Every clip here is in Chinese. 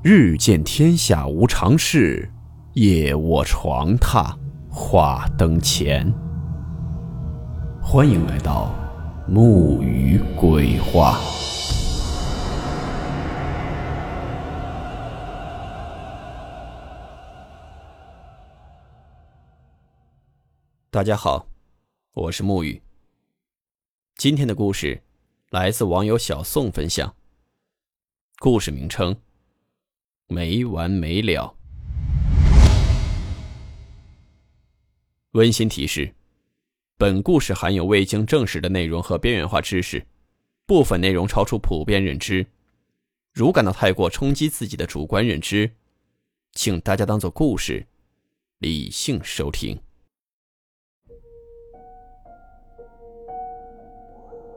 日见天下无常事，夜卧床榻话灯前。欢迎来到木鱼鬼话。大家好，我是木鱼。今天的故事来自网友小宋分享。故事名称。没完没了。温馨提示：本故事含有未经证实的内容和边缘化知识，部分内容超出普遍认知。如感到太过冲击自己的主观认知，请大家当做故事，理性收听。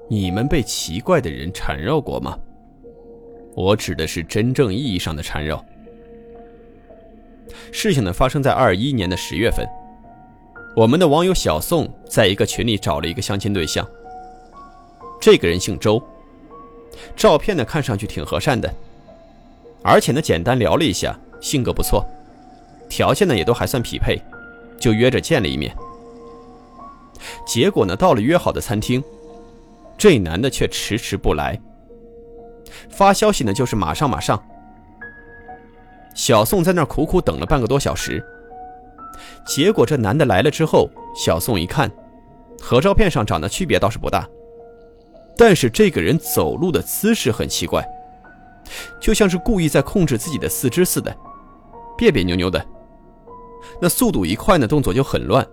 你们被奇怪的人缠绕过吗？我指的是真正意义上的缠绕。事情呢发生在二一年的十月份，我们的网友小宋在一个群里找了一个相亲对象。这个人姓周，照片呢看上去挺和善的，而且呢简单聊了一下，性格不错，条件呢也都还算匹配，就约着见了一面。结果呢到了约好的餐厅，这男的却迟迟不来。发消息呢，就是马上马上。小宋在那儿苦苦等了半个多小时，结果这男的来了之后，小宋一看，和照片上长得区别倒是不大，但是这个人走路的姿势很奇怪，就像是故意在控制自己的四肢似的，别别扭扭的。那速度一快呢，动作就很乱。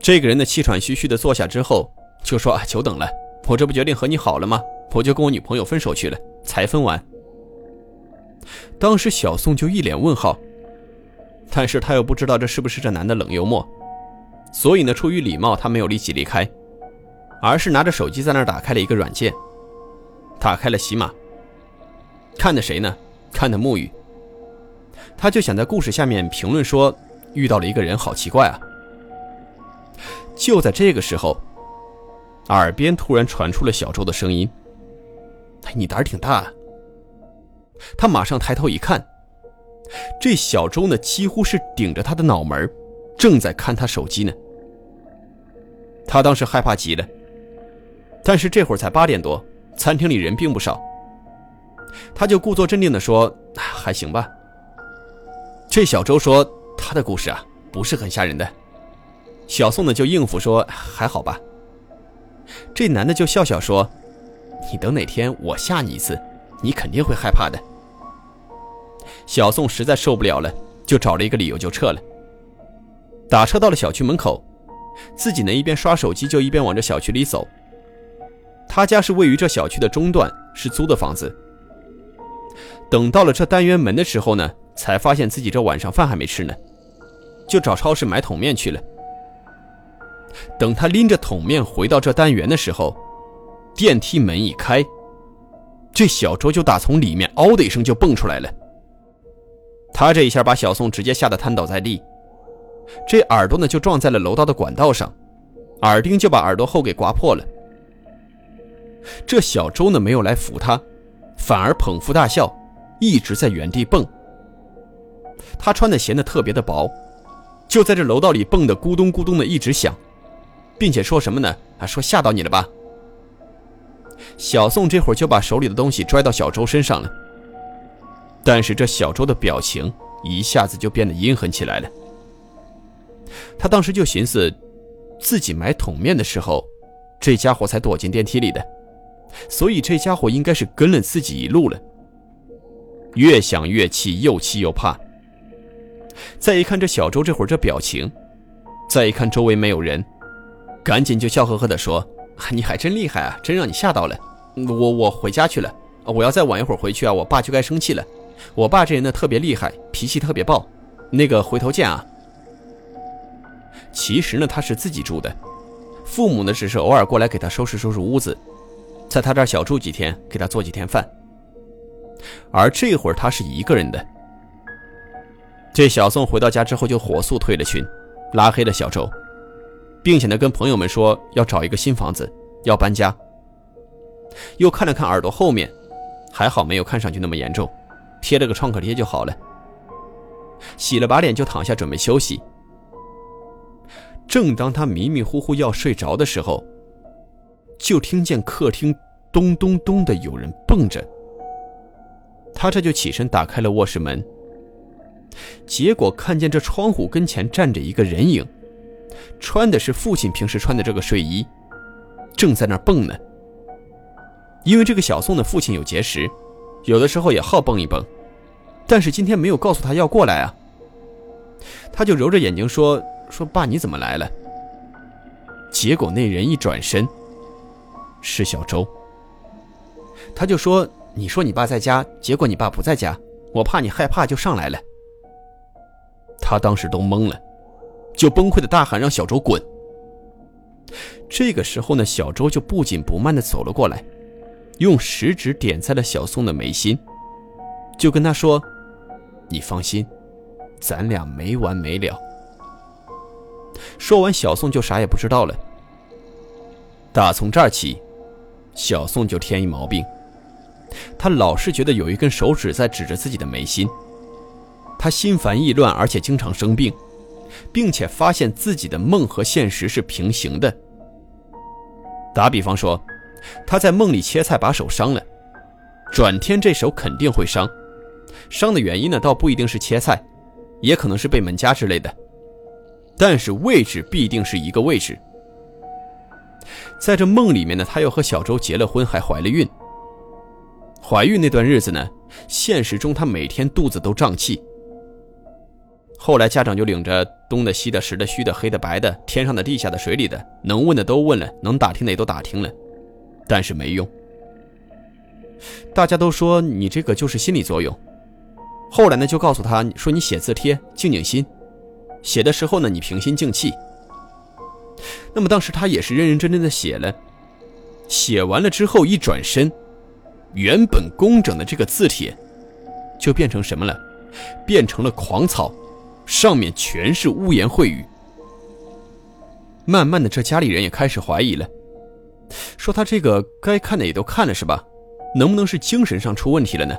这个人呢，气喘吁吁的坐下之后，就说：“啊，久等了，我这不决定和你好了吗？”我就跟我女朋友分手去了，才分完。当时小宋就一脸问号，但是他又不知道这是不是这男的冷幽默，所以呢，出于礼貌，他没有立即离开，而是拿着手机在那儿打开了一个软件，打开了喜马，看的谁呢？看的沐雨。他就想在故事下面评论说，遇到了一个人，好奇怪啊。就在这个时候，耳边突然传出了小周的声音。你胆儿挺大。他马上抬头一看，这小周呢，几乎是顶着他的脑门，正在看他手机呢。他当时害怕极了，但是这会儿才八点多，餐厅里人并不少，他就故作镇定的说：“还行吧。”这小周说：“他的故事啊，不是很吓人的。”小宋呢就应付说：“还好吧。”这男的就笑笑说。你等哪天我吓你一次，你肯定会害怕的。小宋实在受不了了，就找了一个理由就撤了。打车到了小区门口，自己呢一边刷手机就一边往这小区里走。他家是位于这小区的中段，是租的房子。等到了这单元门的时候呢，才发现自己这晚上饭还没吃呢，就找超市买桶面去了。等他拎着桶面回到这单元的时候。电梯门一开，这小周就打从里面“嗷”的一声就蹦出来了。他这一下把小宋直接吓得瘫倒在地，这耳朵呢就撞在了楼道的管道上，耳钉就把耳朵后给刮破了。这小周呢没有来扶他，反而捧腹大笑，一直在原地蹦。他穿的鞋呢特别的薄，就在这楼道里蹦的咕咚咕咚的一直响，并且说什么呢？啊，说吓到你了吧？小宋这会儿就把手里的东西拽到小周身上了，但是这小周的表情一下子就变得阴狠起来了。他当时就寻思，自己买桶面的时候，这家伙才躲进电梯里的，所以这家伙应该是跟了自己一路了。越想越气，又气又怕。再一看这小周这会儿这表情，再一看周围没有人，赶紧就笑呵呵地说。你还真厉害啊！真让你吓到了。我我回家去了。我要再晚一会儿回去啊，我爸就该生气了。我爸这人呢特别厉害，脾气特别暴。那个回头见啊。其实呢他是自己住的，父母呢只是偶尔过来给他收拾收拾屋子，在他这儿小住几天，给他做几天饭。而这会儿他是一个人的。这小宋回到家之后就火速退了群，拉黑了小周。并且呢，跟朋友们说要找一个新房子，要搬家。又看了看耳朵后面，还好没有看上去那么严重。贴了个创可贴就好了。洗了把脸就躺下准备休息。正当他迷迷糊糊要睡着的时候，就听见客厅咚咚咚的有人蹦着。他这就起身打开了卧室门，结果看见这窗户跟前站着一个人影，穿的是父亲平时穿的这个睡衣，正在那儿蹦呢。因为这个小宋的父亲有结石，有的时候也好蹦一蹦，但是今天没有告诉他要过来啊。他就揉着眼睛说。说爸，你怎么来了？结果那人一转身，是小周。他就说：“你说你爸在家，结果你爸不在家，我怕你害怕，就上来了。”他当时都懵了，就崩溃的大喊：“让小周滚！”这个时候呢，小周就不紧不慢的走了过来，用食指点在了小宋的眉心，就跟他说：“你放心，咱俩没完没了。”说完，小宋就啥也不知道了。打从这儿起，小宋就添一毛病，他老是觉得有一根手指在指着自己的眉心。他心烦意乱，而且经常生病，并且发现自己的梦和现实是平行的。打比方说，他在梦里切菜把手伤了，转天这手肯定会伤。伤的原因呢，倒不一定是切菜，也可能是被门夹之类的。但是位置必定是一个位置。在这梦里面呢，他又和小周结了婚，还怀了孕。怀孕那段日子呢，现实中他每天肚子都胀气。后来家长就领着东的、西的、实的、虚的、黑的、白的、天上的、地下的、水里的，能问的都问了，能打听的也都打听了，但是没用。大家都说你这个就是心理作用。后来呢，就告诉他说你写字帖，静静心。写的时候呢，你平心静气。那么当时他也是认认真真的写了，写完了之后一转身，原本工整的这个字帖，就变成什么了？变成了狂草，上面全是污言秽语。慢慢的，这家里人也开始怀疑了，说他这个该看的也都看了是吧？能不能是精神上出问题了呢？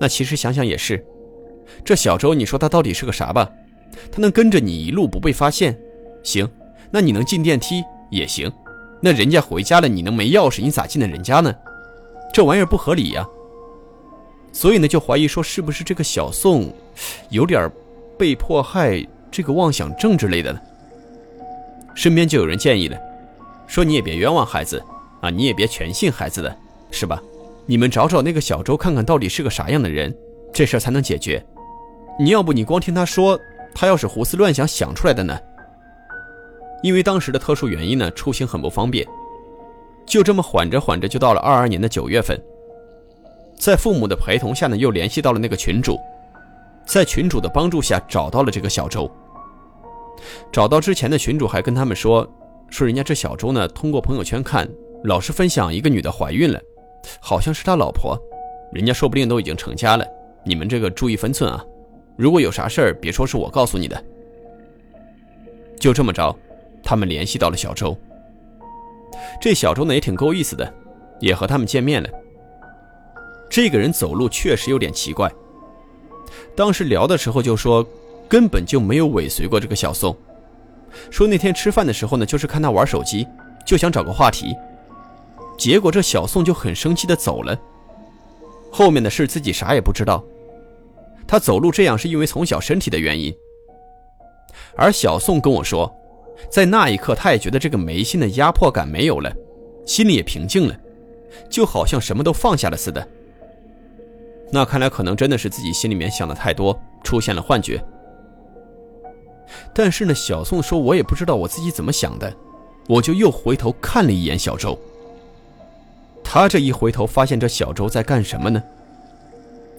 那其实想想也是，这小周，你说他到底是个啥吧？他能跟着你一路不被发现，行，那你能进电梯也行。那人家回家了，你能没钥匙？你咋进的人家呢？这玩意儿不合理呀。所以呢，就怀疑说是不是这个小宋有点被迫害、这个妄想症之类的呢？身边就有人建议了，说你也别冤枉孩子啊，你也别全信孩子的，是吧？你们找找那个小周，看看到底是个啥样的人，这事儿才能解决。你要不你光听他说。他要是胡思乱想想出来的呢？因为当时的特殊原因呢，出行很不方便，就这么缓着缓着，就到了二二年的九月份，在父母的陪同下呢，又联系到了那个群主，在群主的帮助下找到了这个小周。找到之前的群主还跟他们说，说人家这小周呢，通过朋友圈看，老是分享一个女的怀孕了，好像是他老婆，人家说不定都已经成家了，你们这个注意分寸啊。如果有啥事儿，别说是我告诉你的。就这么着，他们联系到了小周。这小周呢也挺够意思的，也和他们见面了。这个人走路确实有点奇怪。当时聊的时候就说，根本就没有尾随过这个小宋。说那天吃饭的时候呢，就是看他玩手机，就想找个话题。结果这小宋就很生气的走了。后面的事自己啥也不知道。他走路这样是因为从小身体的原因，而小宋跟我说，在那一刻他也觉得这个眉心的压迫感没有了，心里也平静了，就好像什么都放下了似的。那看来可能真的是自己心里面想的太多，出现了幻觉。但是呢，小宋说，我也不知道我自己怎么想的，我就又回头看了一眼小周。他这一回头，发现这小周在干什么呢？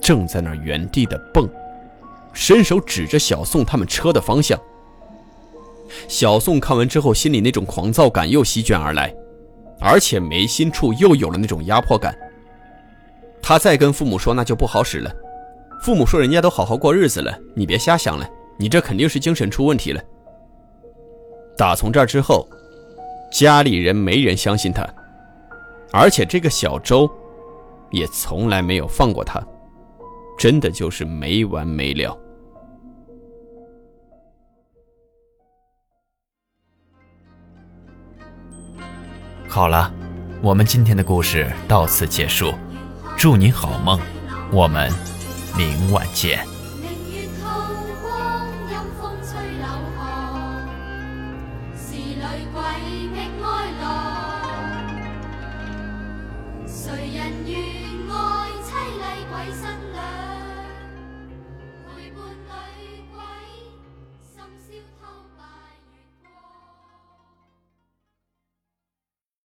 正在那儿原地的蹦，伸手指着小宋他们车的方向。小宋看完之后，心里那种狂躁感又席卷而来，而且眉心处又有了那种压迫感。他再跟父母说那就不好使了。父母说人家都好好过日子了你别瞎想了你这肯定是精神出问题了。打从这之后家里人没人相信他而且这个小周也从来没有放过他真的就是没完没了。好了我们今天的故事到此结束。祝你好梦我们明晚见。明月光阴风吹柳是鬼觅